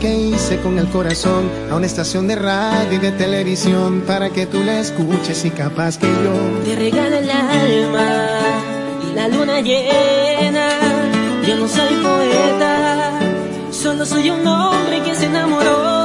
que hice con el corazón a una estación de radio y de televisión para que tú la escuches y capaz que yo te regale el alma y la luna llena. Yo no soy poeta, solo soy un hombre que se enamoró.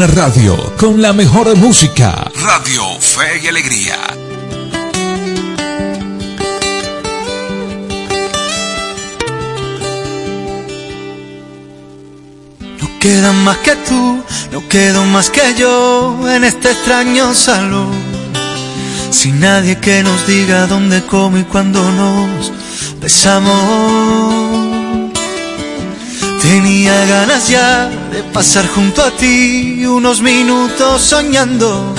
Una radio con la mejor música. Radio Fe y Alegría. No queda más que tú, no quedo más que yo en este extraño salón. Sin nadie que nos diga dónde, cómo y cuándo nos besamos. Tenía ganas ya de pasar junto a ti unos minutos soñando,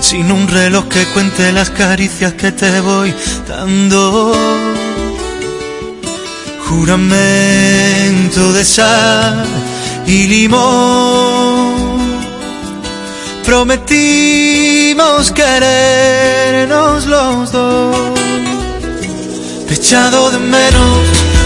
sin un reloj que cuente las caricias que te voy dando. Juramento de sal y limón. Prometimos querernos los dos. Echado de menos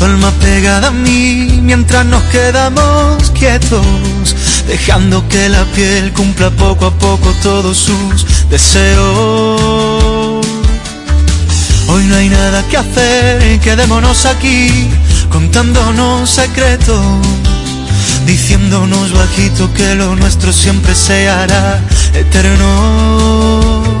tu alma pegada a mí, mientras nos quedamos quietos, dejando que la piel cumpla poco a poco todos sus deseos. Hoy no hay nada que hacer, quedémonos aquí, contándonos secretos, diciéndonos bajito que lo nuestro siempre se hará eterno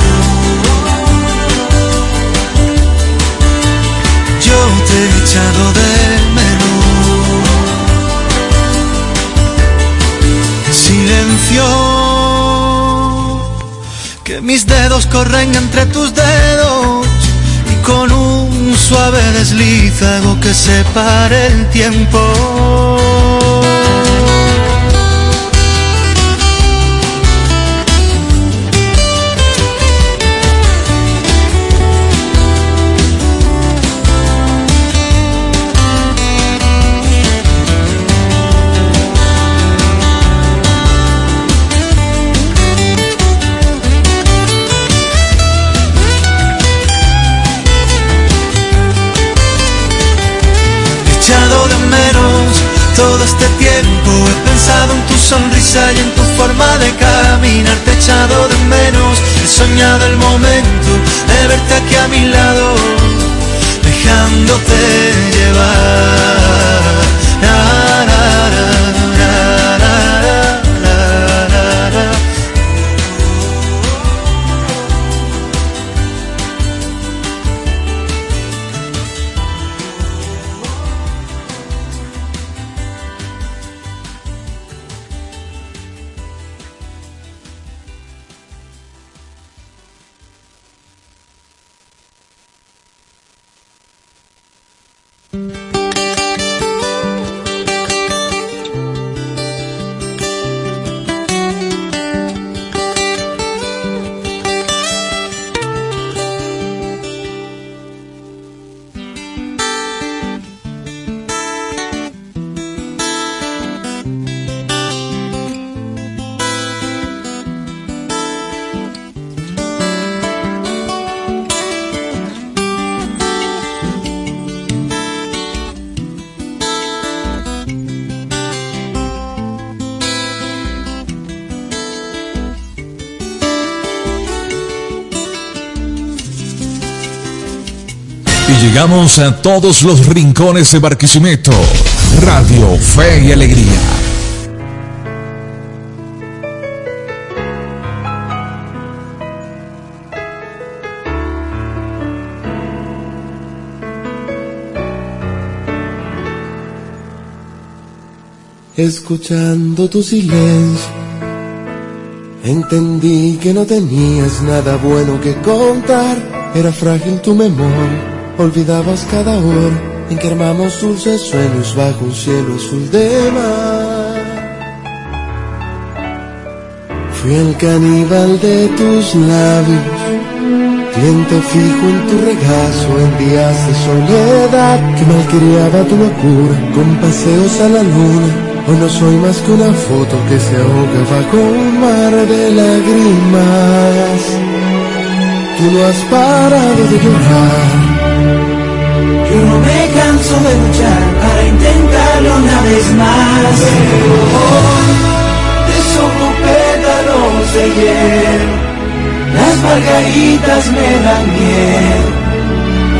Te he echado de menos. Silencio, que mis dedos corren entre tus dedos y con un suave desliz hago que separe el tiempo. Caminar, echado de menos, he soñado el momento de verte aquí a mi lado, dejándote llevar. Llegamos a todos los rincones de Barquisimeto. Radio Fe y Alegría. Escuchando tu silencio, entendí que no tenías nada bueno que contar era frágil tu memoria, olvidabas cada hora en que armamos dulces sueños bajo un cielo azul de mar. Fui el caníbal de tus labios, cliente fijo en tu regazo en días de soledad que malcriaba tu locura con paseos a la luna. Hoy no soy más que una foto que se ahoga bajo un mar de lágrimas tú no has parado de llorar. Yo no me canso de luchar para intentarlo una vez más. Hoy desojo pétalos de hielo, las margaritas me dan miel.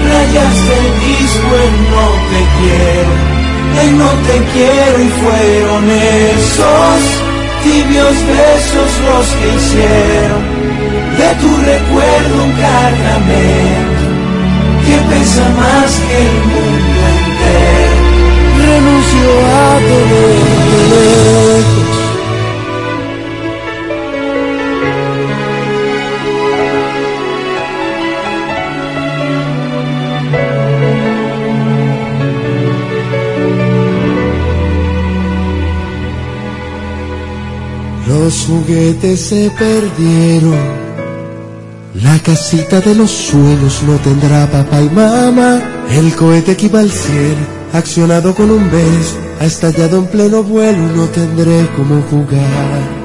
Rayas del disco en no te quiero, en no te quiero y fueron esos tibios besos los que hicieron de tu recuerdo un cargamento que pesa más que el mundo entero. Renuncio a lejos. Los juguetes se perdieron la casita de los sueños no tendrá papá y mamá. El cohete que iba al cielo, accionado con un beso, ha estallado en pleno vuelo no tendré cómo jugar.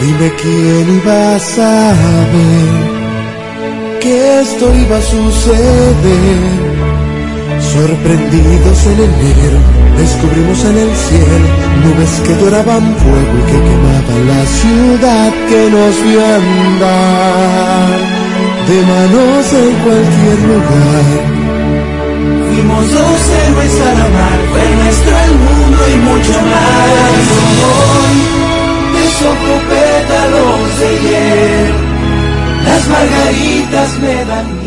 Dime quién iba a saber que esto iba a suceder. Sorprendidos en enero, descubrimos en el cielo nubes que doraban fuego y que quemaban la ciudad que nos vio andar de manos en cualquier lugar. Fuimos dos héroes a la mar, fue nuestro el mundo y mucho más. Hoy desojo pétalos de hielo, las margaritas me dan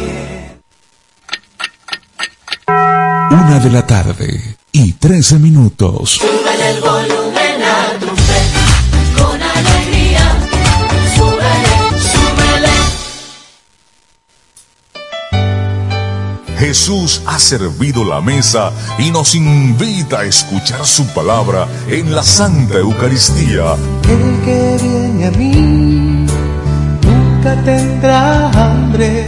Una de la tarde y 13 minutos. Súbele el volumen a tu fe, con alegría. Súbele, súbele. Jesús ha servido la mesa y nos invita a escuchar su palabra en la Santa Eucaristía. El que viene a mí nunca tendrá hambre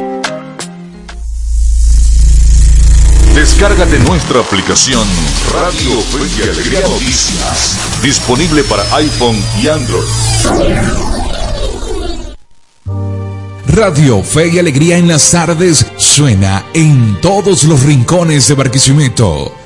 Descárgate nuestra aplicación Radio Fe y Alegría Noticias, disponible para iPhone y Android. Radio Fe y Alegría en las tardes suena en todos los rincones de Barquisimeto.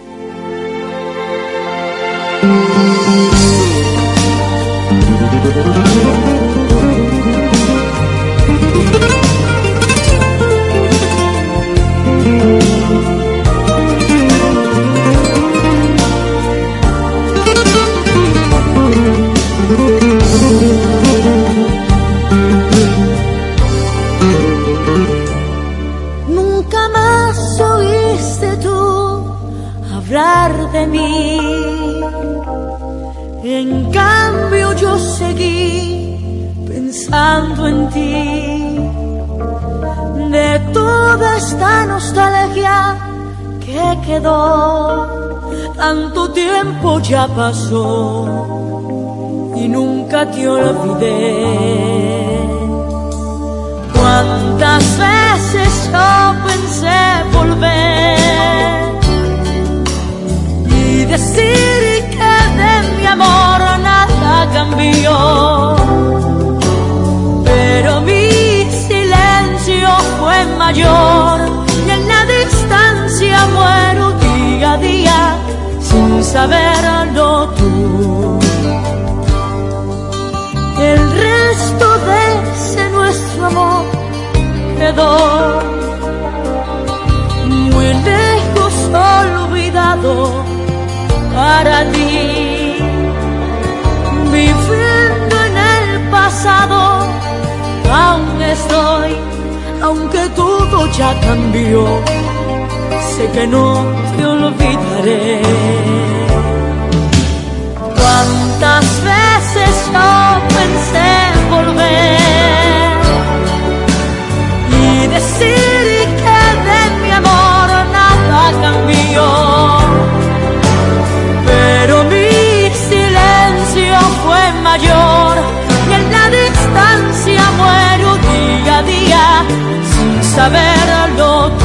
Tanto tiempo ya pasó y nunca te olvidé. Cuántas veces yo pensé volver y decir que de mi amor nada cambió, pero mi silencio fue mayor y en la distancia muero día a día saberlo tú. El resto de ese nuestro amor quedó muy lejos olvidado para ti. Viviendo en el pasado, aún estoy, aunque todo ya cambió, sé que no te olvidaré. Yo pensé volver y decir que de mi amor nada cambió, pero mi silencio fue mayor y en la distancia muero día a día sin saberlo tú. Pensé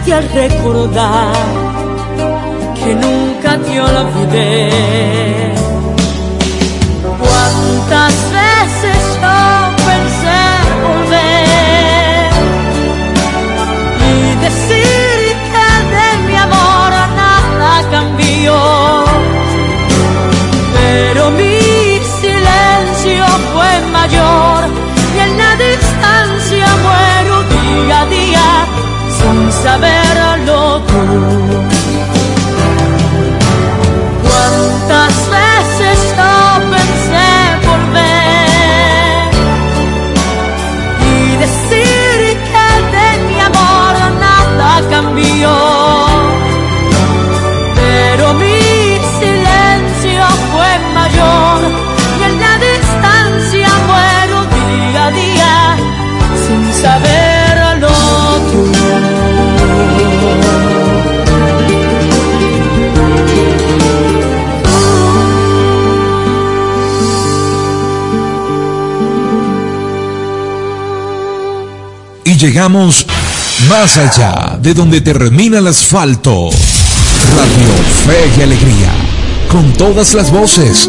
presente al recordar que nunca te olvidé. Llegamos más allá de donde termina el asfalto. Radio Fe y Alegría. Con todas las voces.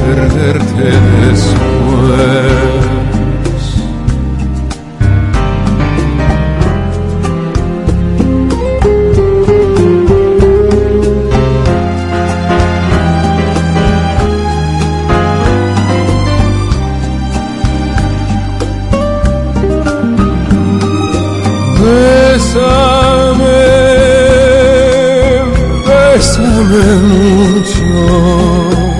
perderte después. Bésame, bésame mucho.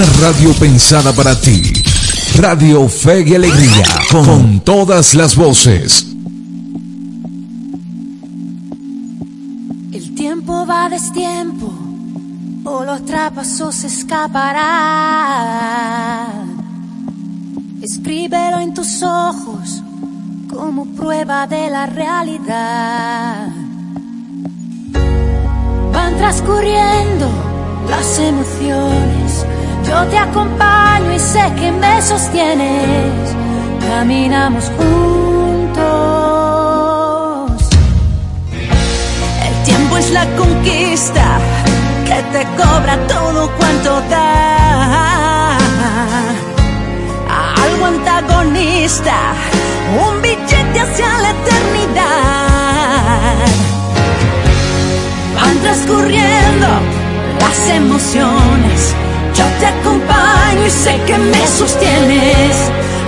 Radio pensada para ti. Radio Fe y Alegría. Con todas las voces. El tiempo va destiempo, o los trapazos se escaparán. Escríbelo en tus ojos como prueba de la realidad. Van transcurriendo las emociones, yo te acompaño y sé que me sostienes. Caminamos juntos. El tiempo es la conquista que te cobra todo cuanto da. Algo antagonista, un billete hacia la eternidad. Van transcurriendo las emociones, yo te acompaño y sé que me sostienes.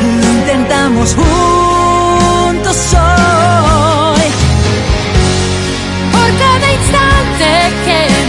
Lo intentamos juntos hoy. Por cada instante que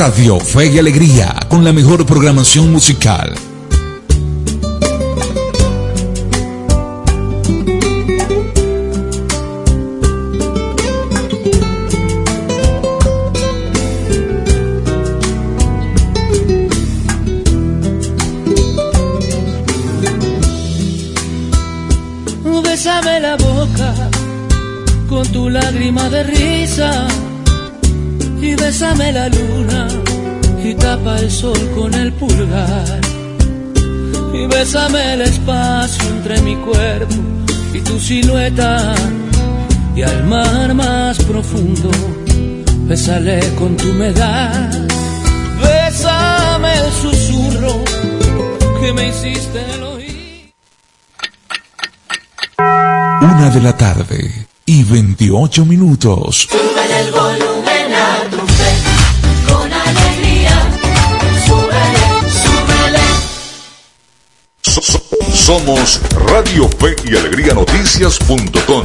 Radio Fe y Alegría, con la mejor programación musical. Bésame la boca con tu lágrima de risa y bésame la luna tapa el sol con el pulgar. Y bésame el espacio entre mi cuerpo y tu silueta. Y al mar más profundo bésale con tu humedad. Bésame el susurro que me hiciste el oído. Una de la tarde y 28 minutos. Súbele el volumen somos Radio Fe y Alegría Noticias.com.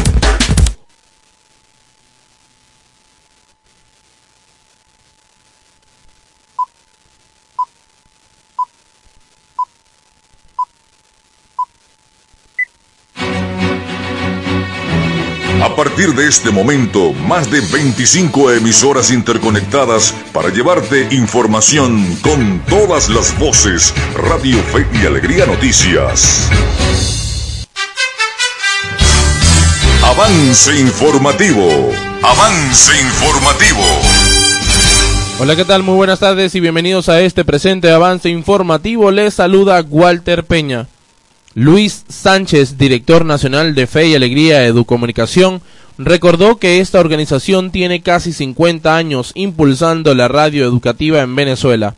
A partir de este momento, más de 25 emisoras interconectadas para llevarte información con todas las voces. Radio Fe y Alegría Noticias. Avance informativo. Avance informativo. Hola, ¿qué tal? Muy buenas tardes y bienvenidos a este presente avance informativo. Les saluda Walter Peña. Luis Sánchez, director nacional de Fe y Alegría Educomunicación, recordó que esta organización tiene casi 50 años impulsando la radio educativa en Venezuela,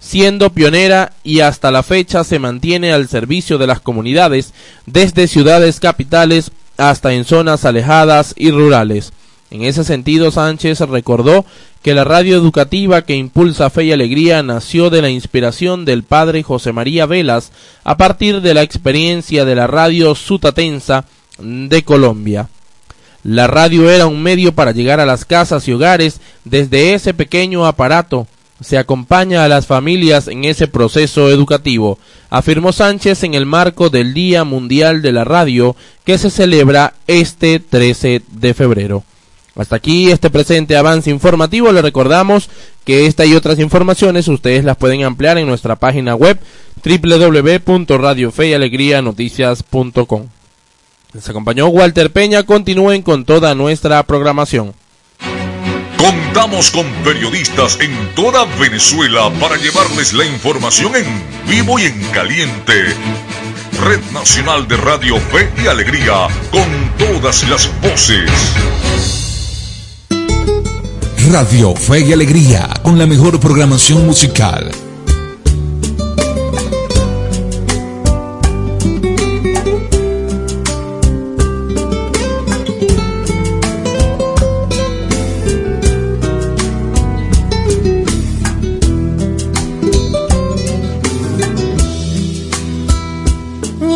siendo pionera y hasta la fecha se mantiene al servicio de las comunidades desde ciudades capitales hasta en zonas alejadas y rurales. En ese sentido, Sánchez recordó que la radio educativa que impulsa Fe y Alegría nació de la inspiración del padre José María Velas a partir de la experiencia de la radio sutatensa de Colombia. La radio era un medio para llegar a las casas y hogares desde ese pequeño aparato. Se acompaña a las familias en ese proceso educativo, afirmó Sánchez en el marco del Día Mundial de la Radio que se celebra este 13 de febrero. Hasta aquí este presente avance informativo. Le recordamos que esta y otras informaciones ustedes las pueden ampliar en nuestra página web www.radiofeyalegrianoticias.com. Les acompañó Walter Peña. Continúen con toda nuestra programación. Contamos con periodistas en toda Venezuela para llevarles la información en vivo y en caliente. Red Nacional de Radio Fe y Alegría, con todas las voces. Radio Fe y Alegría, con la mejor programación musical.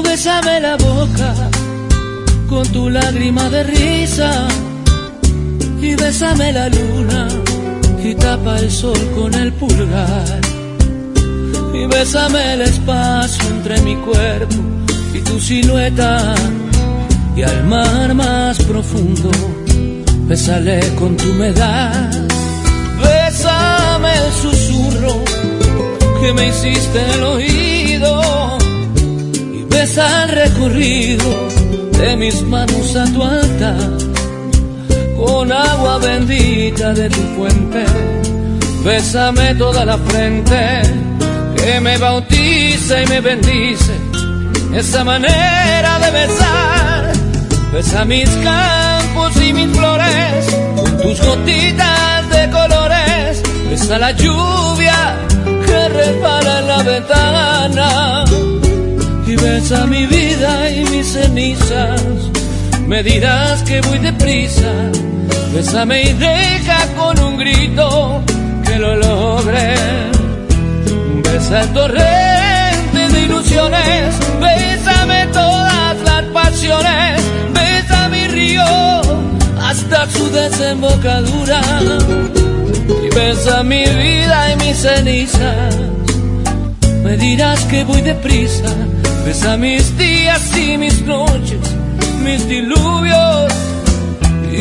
Bésame la boca con tu lágrima de risa y bésame la luna y tapa el sol con el pulgar. Y bésame el espacio entre mi cuerpo y tu silueta y al mar más profundo bésale con tu humedad. Bésame el susurro que me hiciste el oído y besa el recorrido de mis manos a tu altar con agua bendita de tu fuente. Bésame toda la frente, que me bautiza y me bendice. Esa manera de besar, besa mis campos y mis flores, con tus gotitas de colores. Besa la lluvia que resbala en la ventana. Y besa mi vida y mis cenizas. Me dirás que voy deprisa Bésame y deja con un grito que lo logre. Besa el torrente de ilusiones, bésame todas las pasiones, besa mi río hasta su desembocadura. Y besa mi vida y mis cenizas. Me dirás que voy deprisa, besa mis días y mis noches, mis diluvios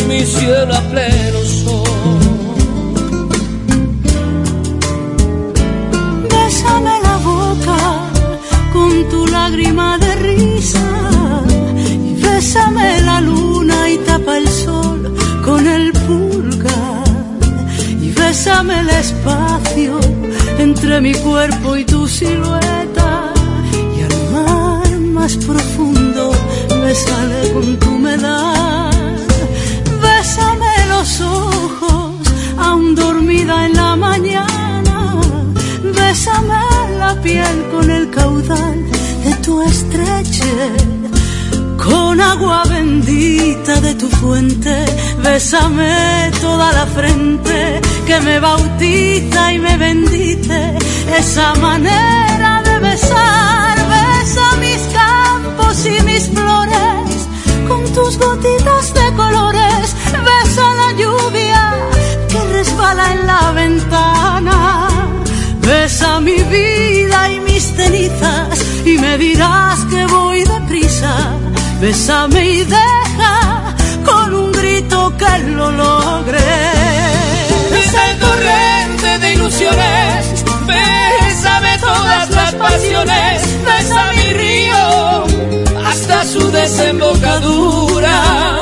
mi cielo a pleno sol. Bésame la boca con tu lágrima de risa y bésame la luna y tapa el sol con el pulgar y bésame el espacio entre mi cuerpo y tu silueta y al mar más profundo bésale con tu ojos, aún dormida en la mañana. Bésame la piel con el caudal de tu estreche. Con agua bendita de tu fuente, bésame toda la frente que me bautiza y me bendice. Esa manera de besar, besa mis campos y mis flores con tus gotitas de colores. Lluvia que resbala en la ventana. Besa mi vida y mis cenizas y me dirás que voy deprisa. Bésame y deja con un grito que lo logre. Besa el torrente de ilusiones, bésame todas las pasiones, besa mi río hasta su desembocadura.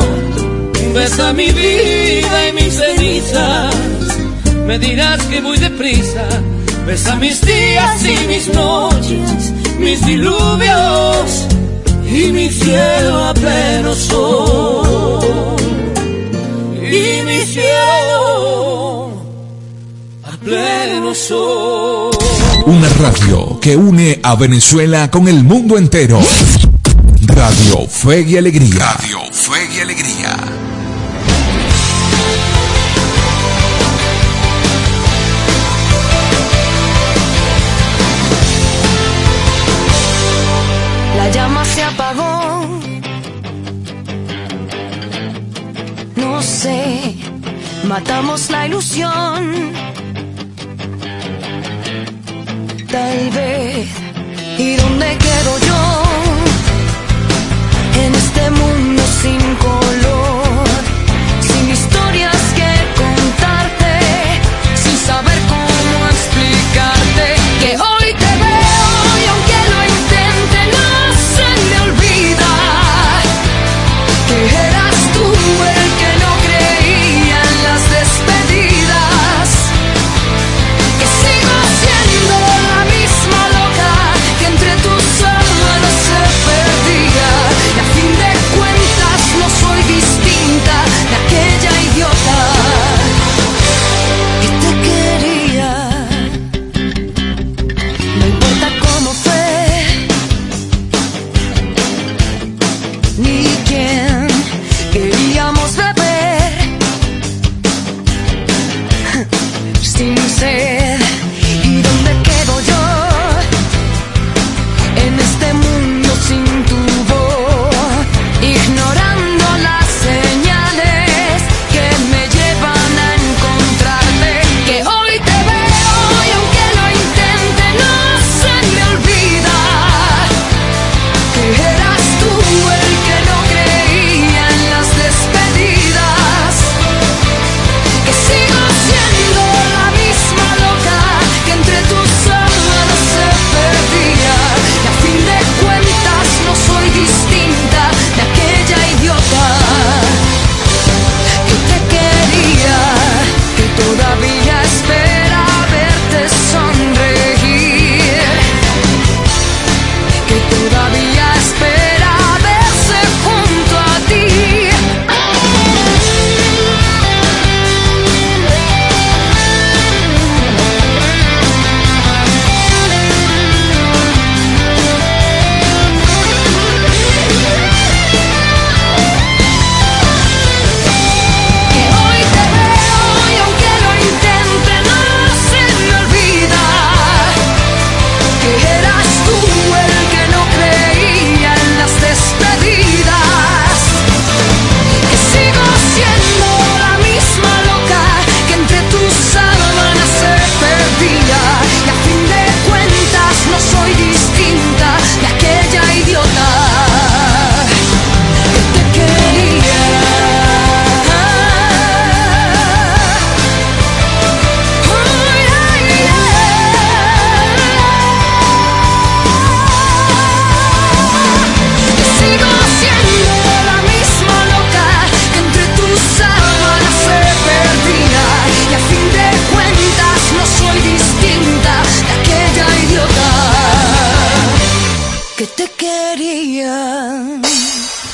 Besa mi vida y mis cenizas, me dirás que voy deprisa. Besa mis días y mis noches, mis diluvios y mi cielo a pleno sol. Y mi cielo a pleno sol. Una radio que une a Venezuela con el mundo entero. Radio Fe y Alegría. Radio matamos la ilusión. Tal vez. ¿Y dónde quedo yo?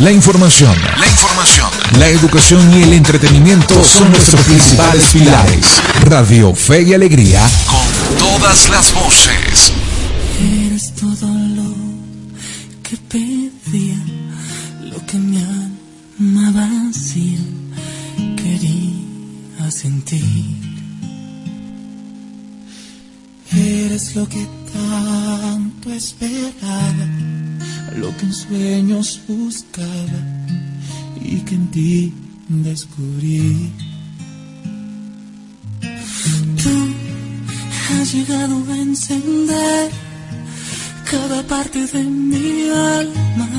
La información, la información, la educación y el entretenimiento son nuestros principales pilares. Radio Fe y Alegría con todas las voces. Eres todo lo que pedía, lo que mi alma vacía quería sentir. Eres lo que tanto esperaba, lo que en sueños en ti descubrí. Tú has llegado a encender cada parte de mi alma,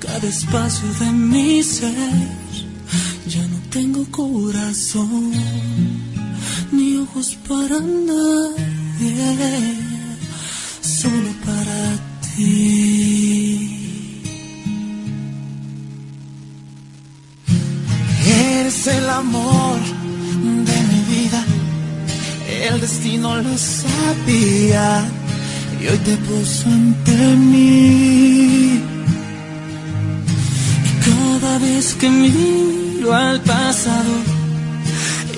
cada espacio de mi ser. Ya no tengo corazón ni ojos para nadie, solo para ti. Amor de mi vida, el destino lo sabía y hoy te puso ante mí. Y cada vez que miro al pasado,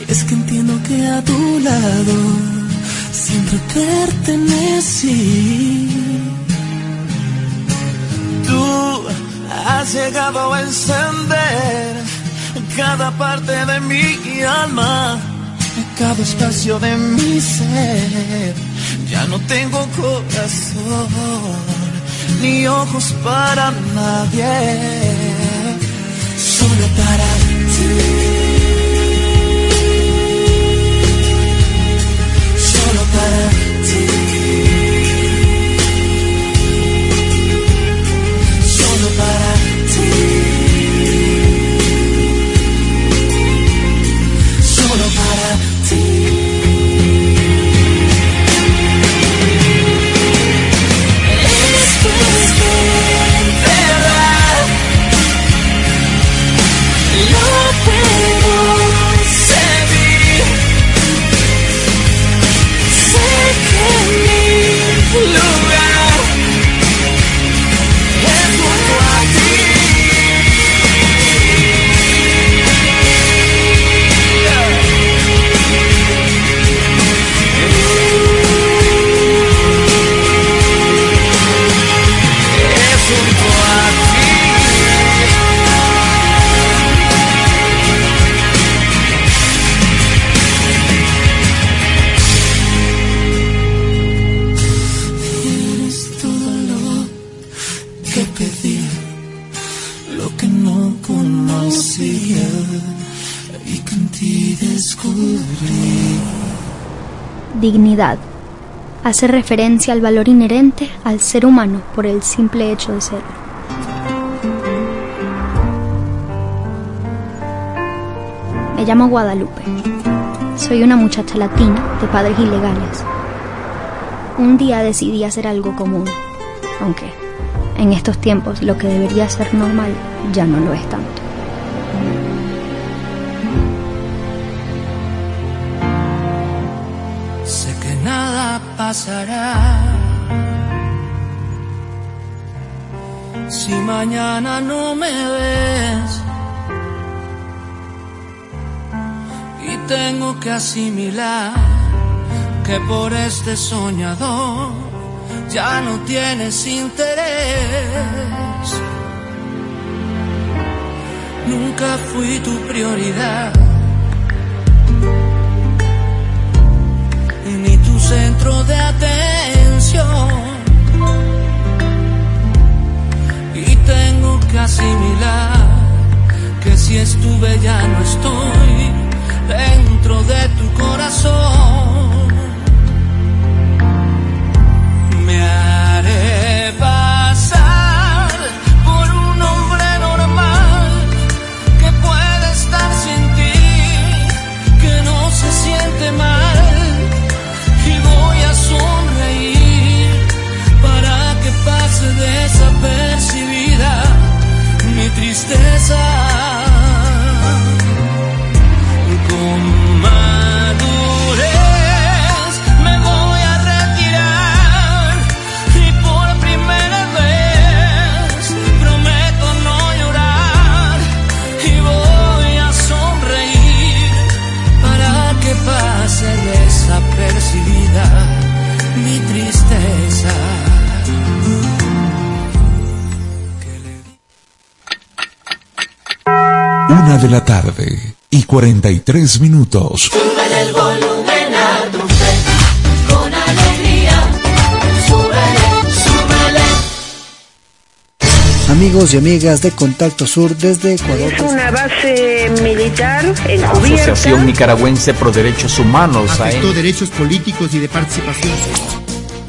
es que entiendo que a tu lado siempre pertenecí. Tú has llegado a encender cada parte de mi alma, cada espacio de mi ser. Ya no tengo corazón ni ojos para nadie, solo para ti. Solo para ti. Dignidad. Hace referencia al valor inherente al ser humano por el simple hecho de ser. Me llamo Guadalupe. Soy una muchacha latina de padres ilegales. Un día decidí hacer algo común, aunque en estos tiempos lo que debería ser normal ya no lo es tanto. Pasará. Si mañana no me ves y tengo que asimilar que por este soñador ya no tienes interés. Nunca fui tu prioridad. Centro de atención. Y tengo que asimilar que si estuve ya no estoy dentro de tu corazón. Me haré tristeza. De la tarde y 43 minutos. Súbele el volumen a tu fe, con alegría. Súbele, súbele. Amigos y amigas de Contacto Sur desde Ecuador. Es una base militar encubierta. Asociación Nicaragüense Pro Derechos Humanos. Afectó derechos políticos y de participación.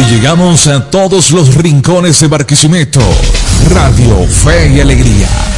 Y llegamos a todos los rincones de Barquisimeto. Radio Fe y Alegría.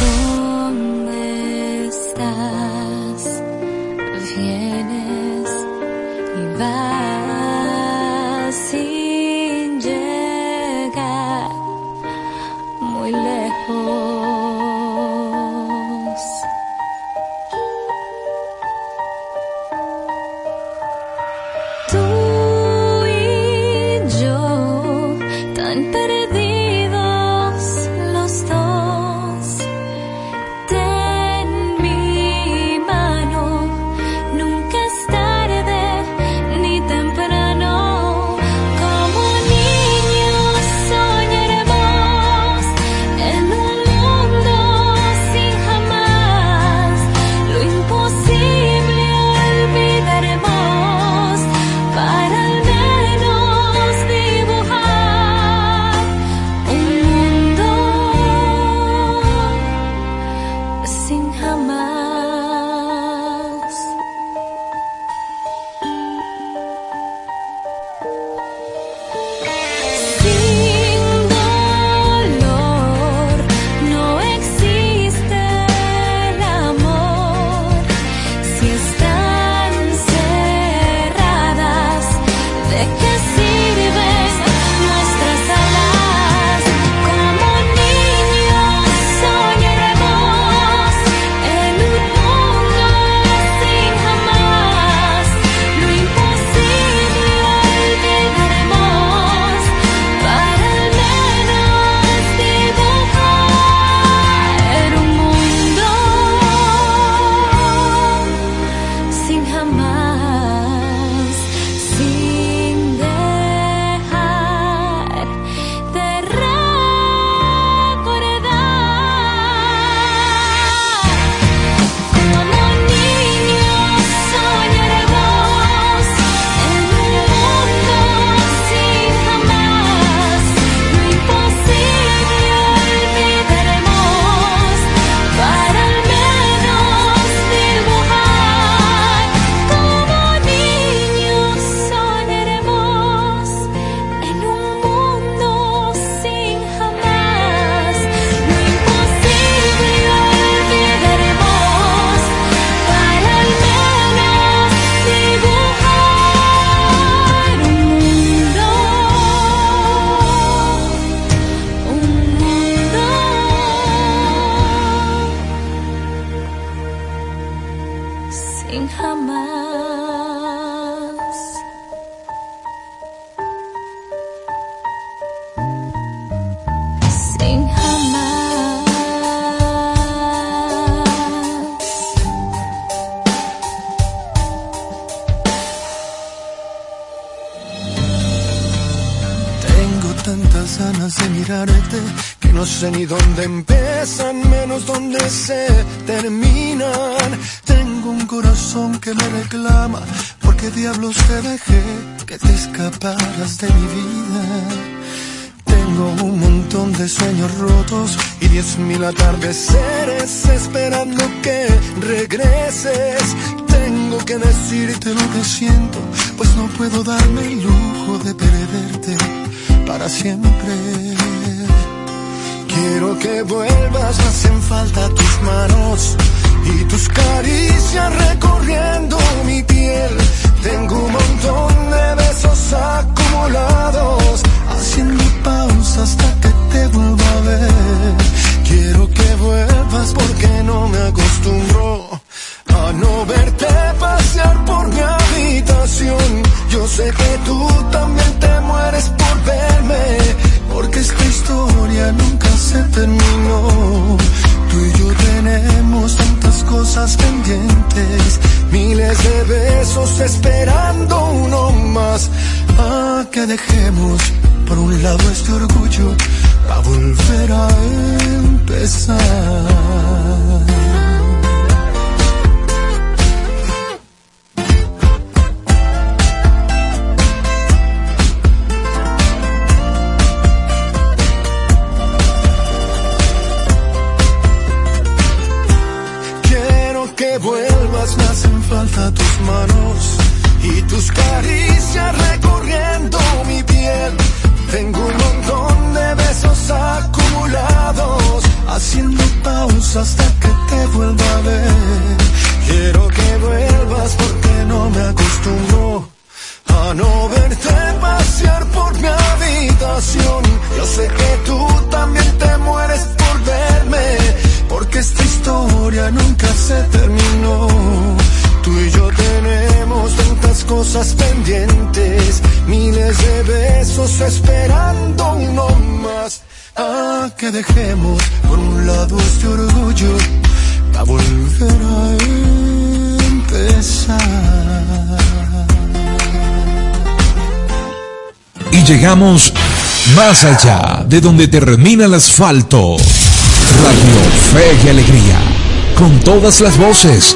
siempre. esperando uno más. ¿a que dejemos por un lado este orgullo para volver a empezar. llegamos más allá de donde termina el asfalto. Radio Fe y Alegría, con todas las voces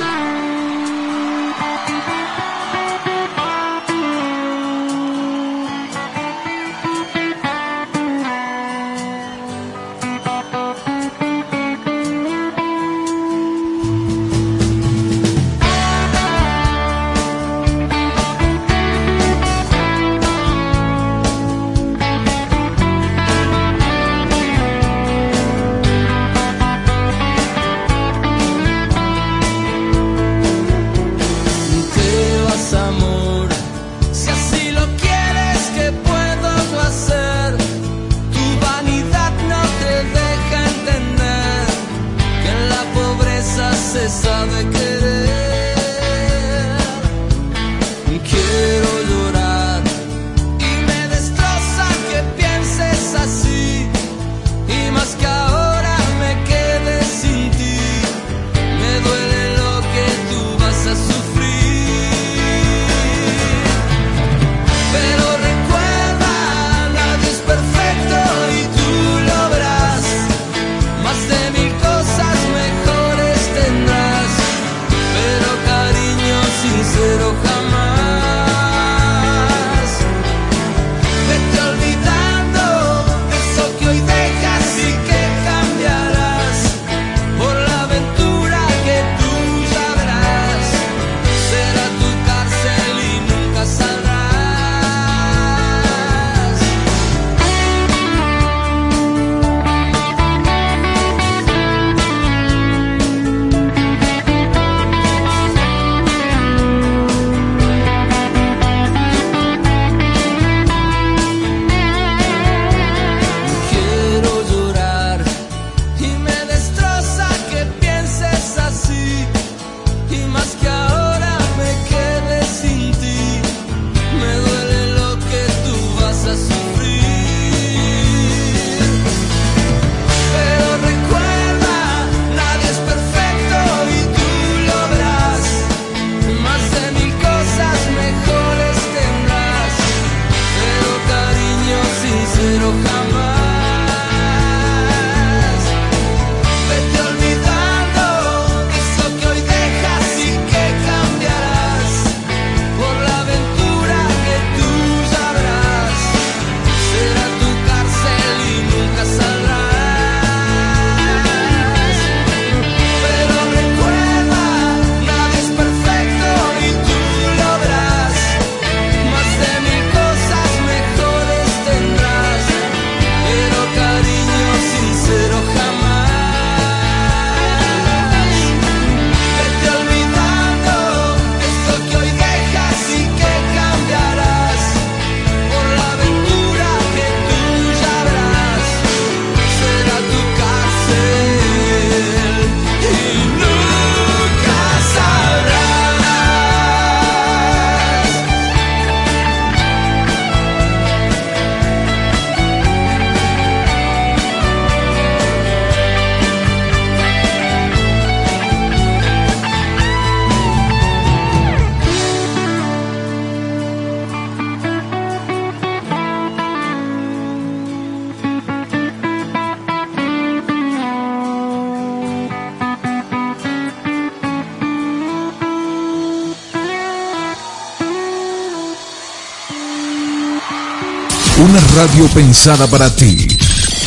radio pensada para ti.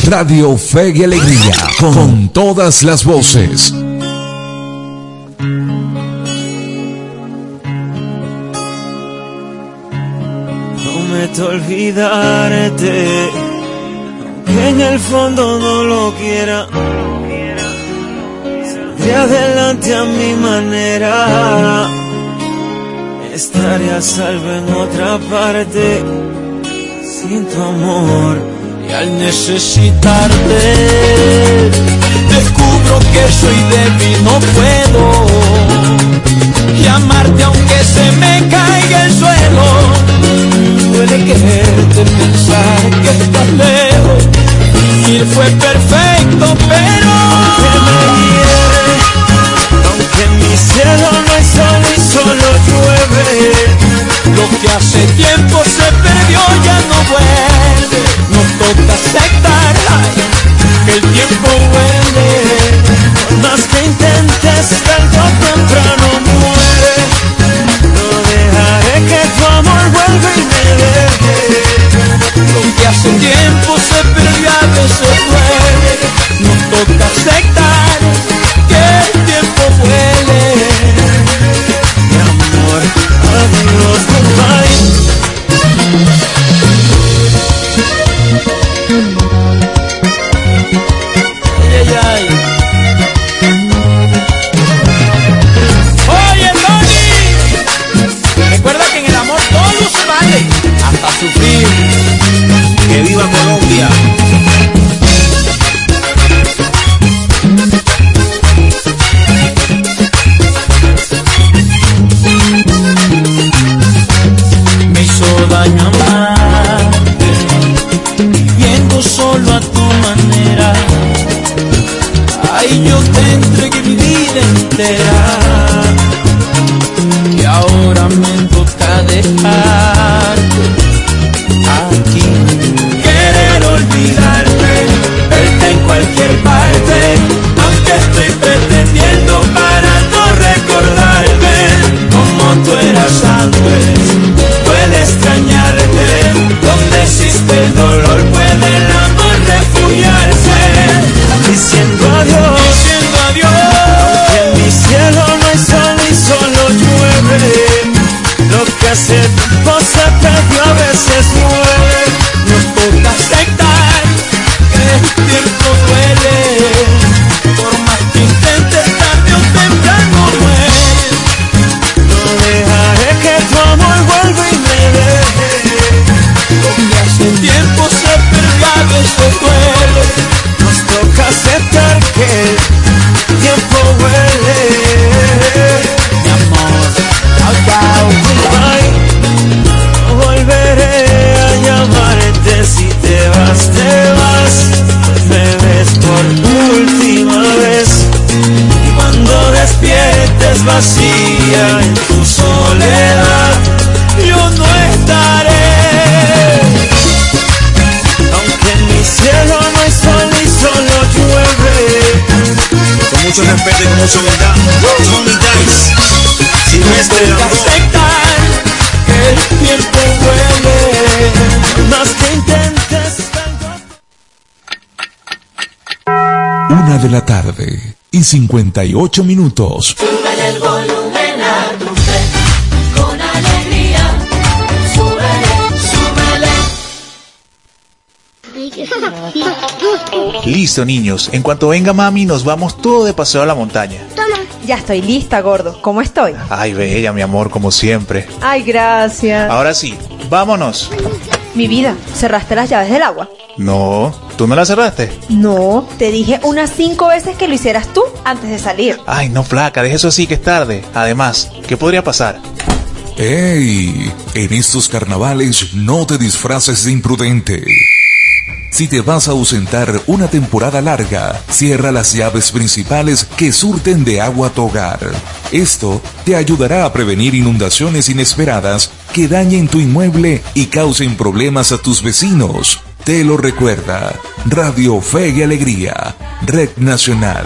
Radio Fe y Alegría, con todas las voces. Prometo olvidarte, aunque en el fondo no lo quiera. De adelante a mi manera, estaré a salvo en otra parte, sin tu amor. Y al necesitarte, descubro que soy débil, no puedo. Y amarte aunque se me caiga el suelo. Duele quererte pensar que estás lejos. Y fue perfecto, pero que me hiere. Aunque mi cielo no hay sol y solo llueve. Lo que hace tiempo se perdió vuelve. Nos toca aceptar que el tiempo huele. Más que intentes, tarde o temprano muere. No dejaré que tu amor vuelva y me deje. Lo que hace tiempo se perdió a veces duele. Nos toca aceptar Una de la tarde y 58 minutos. Listo, niños. En cuanto venga mami, nos vamos todo de paseo a la montaña. Ya estoy lista, gordo. ¿Cómo estoy? Ay, bella, mi amor, como siempre. Ay, gracias. Ahora sí, vámonos. Mi vida, ¿cerraste las llaves del agua? No, ¿tú no la cerraste? No, te dije unas cinco veces que lo hicieras tú antes de salir. Ay, no, flaca, deja eso así que es tarde. Además, ¿qué podría pasar? ¡Ey! En estos carnavales no te disfraces de imprudente. Si te vas a ausentar una temporada larga, cierra las llaves principales que surten de agua a tu hogar. Esto te ayudará a prevenir inundaciones inesperadas que dañen tu inmueble y causen problemas a tus vecinos. Te lo recuerda Radio Fe y Alegría, Red Nacional.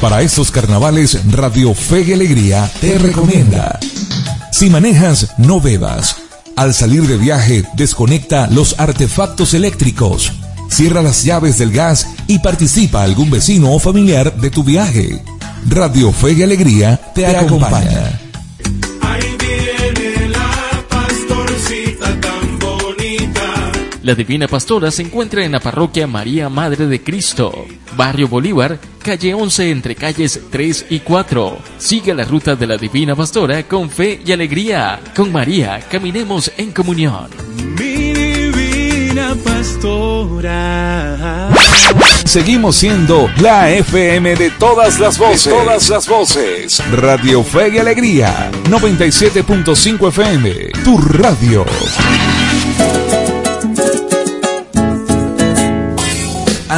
Para estos carnavales, Radio Fe y Alegría te recomienda. Si manejas, no bebas. Al salir de viaje, desconecta los artefactos eléctricos. Cierra las llaves del gas y participa algún vecino o familiar de tu viaje. Radio Fe y Alegría te, acompaña. Ahí viene la pastorcita tan bonita. La Divina Pastora se encuentra en la parroquia María Madre de Cristo, Barrio Bolívar, calle 11 entre calles 3 y 4. Sigue la ruta de la Divina Pastora con fe y alegría. Con María caminemos en comunión. Mi divina pastora. Seguimos siendo la FM de todas las voces. De todas las voces. Radio Fe y Alegría. 97.5 FM. Tu radio.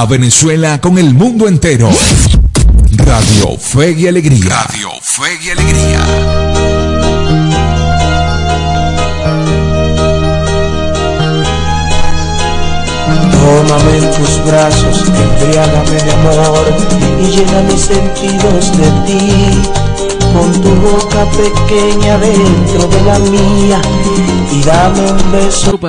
A Venezuela con el mundo entero. Radio Fe y Alegría. Radio Fe y Alegría. Tómame en tus brazos, embriágame de amor y llena mis sentidos de ti. Con tu boca pequeña dentro de la mía y dame un beso